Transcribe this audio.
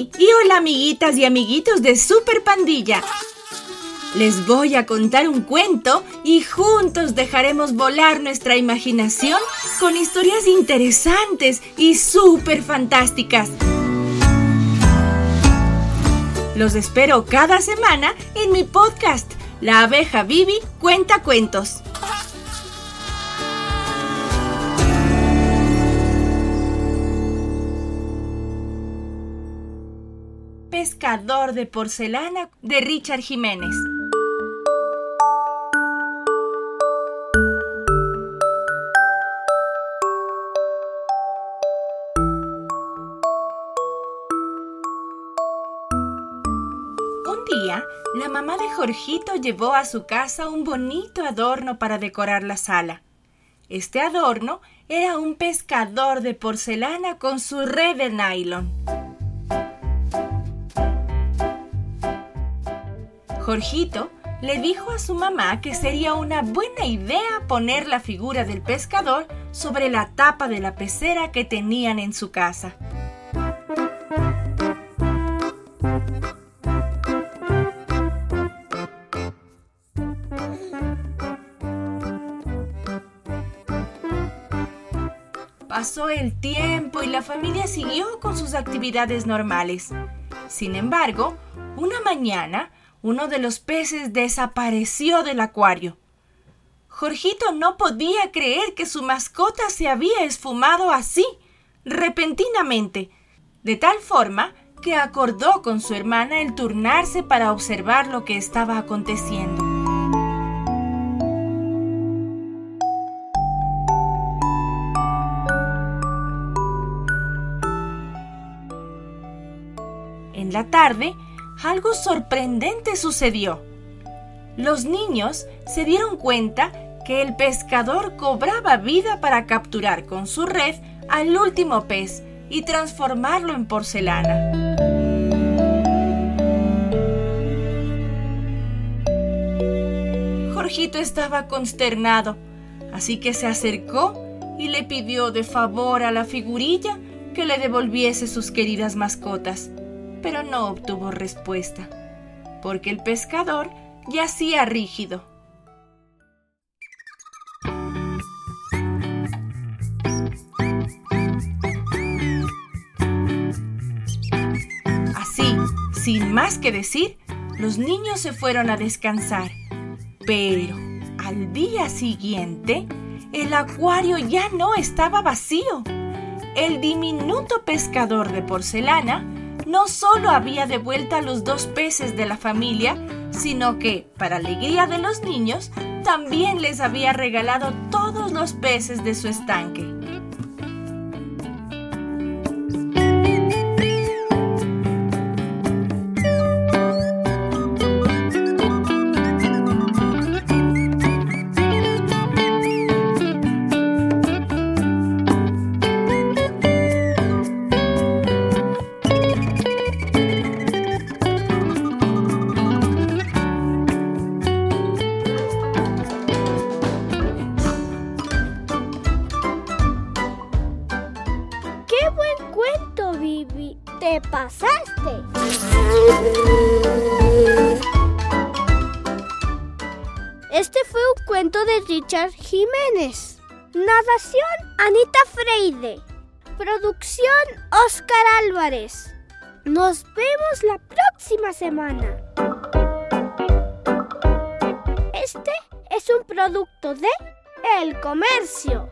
Y hola amiguitas y amiguitos de Super Pandilla. Les voy a contar un cuento y juntos dejaremos volar nuestra imaginación con historias interesantes y súper fantásticas. Los espero cada semana en mi podcast, La abeja Vivi cuenta cuentos. Pescador de porcelana de Richard Jiménez. Un día, la mamá de Jorgito llevó a su casa un bonito adorno para decorar la sala. Este adorno era un pescador de porcelana con su red de nylon. Jorgito le dijo a su mamá que sería una buena idea poner la figura del pescador sobre la tapa de la pecera que tenían en su casa. Pasó el tiempo y la familia siguió con sus actividades normales. Sin embargo, una mañana, uno de los peces desapareció del acuario. Jorgito no podía creer que su mascota se había esfumado así, repentinamente, de tal forma que acordó con su hermana el turnarse para observar lo que estaba aconteciendo. En la tarde, algo sorprendente sucedió. Los niños se dieron cuenta que el pescador cobraba vida para capturar con su red al último pez y transformarlo en porcelana. Jorgito estaba consternado, así que se acercó y le pidió de favor a la figurilla que le devolviese sus queridas mascotas pero no obtuvo respuesta, porque el pescador yacía rígido. Así, sin más que decir, los niños se fueron a descansar. Pero al día siguiente, el acuario ya no estaba vacío. El diminuto pescador de porcelana no solo había de vuelta los dos peces de la familia, sino que, para alegría de los niños, también les había regalado todos los peces de su estanque. Te pasaste. Este fue un cuento de Richard Jiménez. Narración Anita Freide. Producción Oscar Álvarez. Nos vemos la próxima semana. Este es un producto de El Comercio.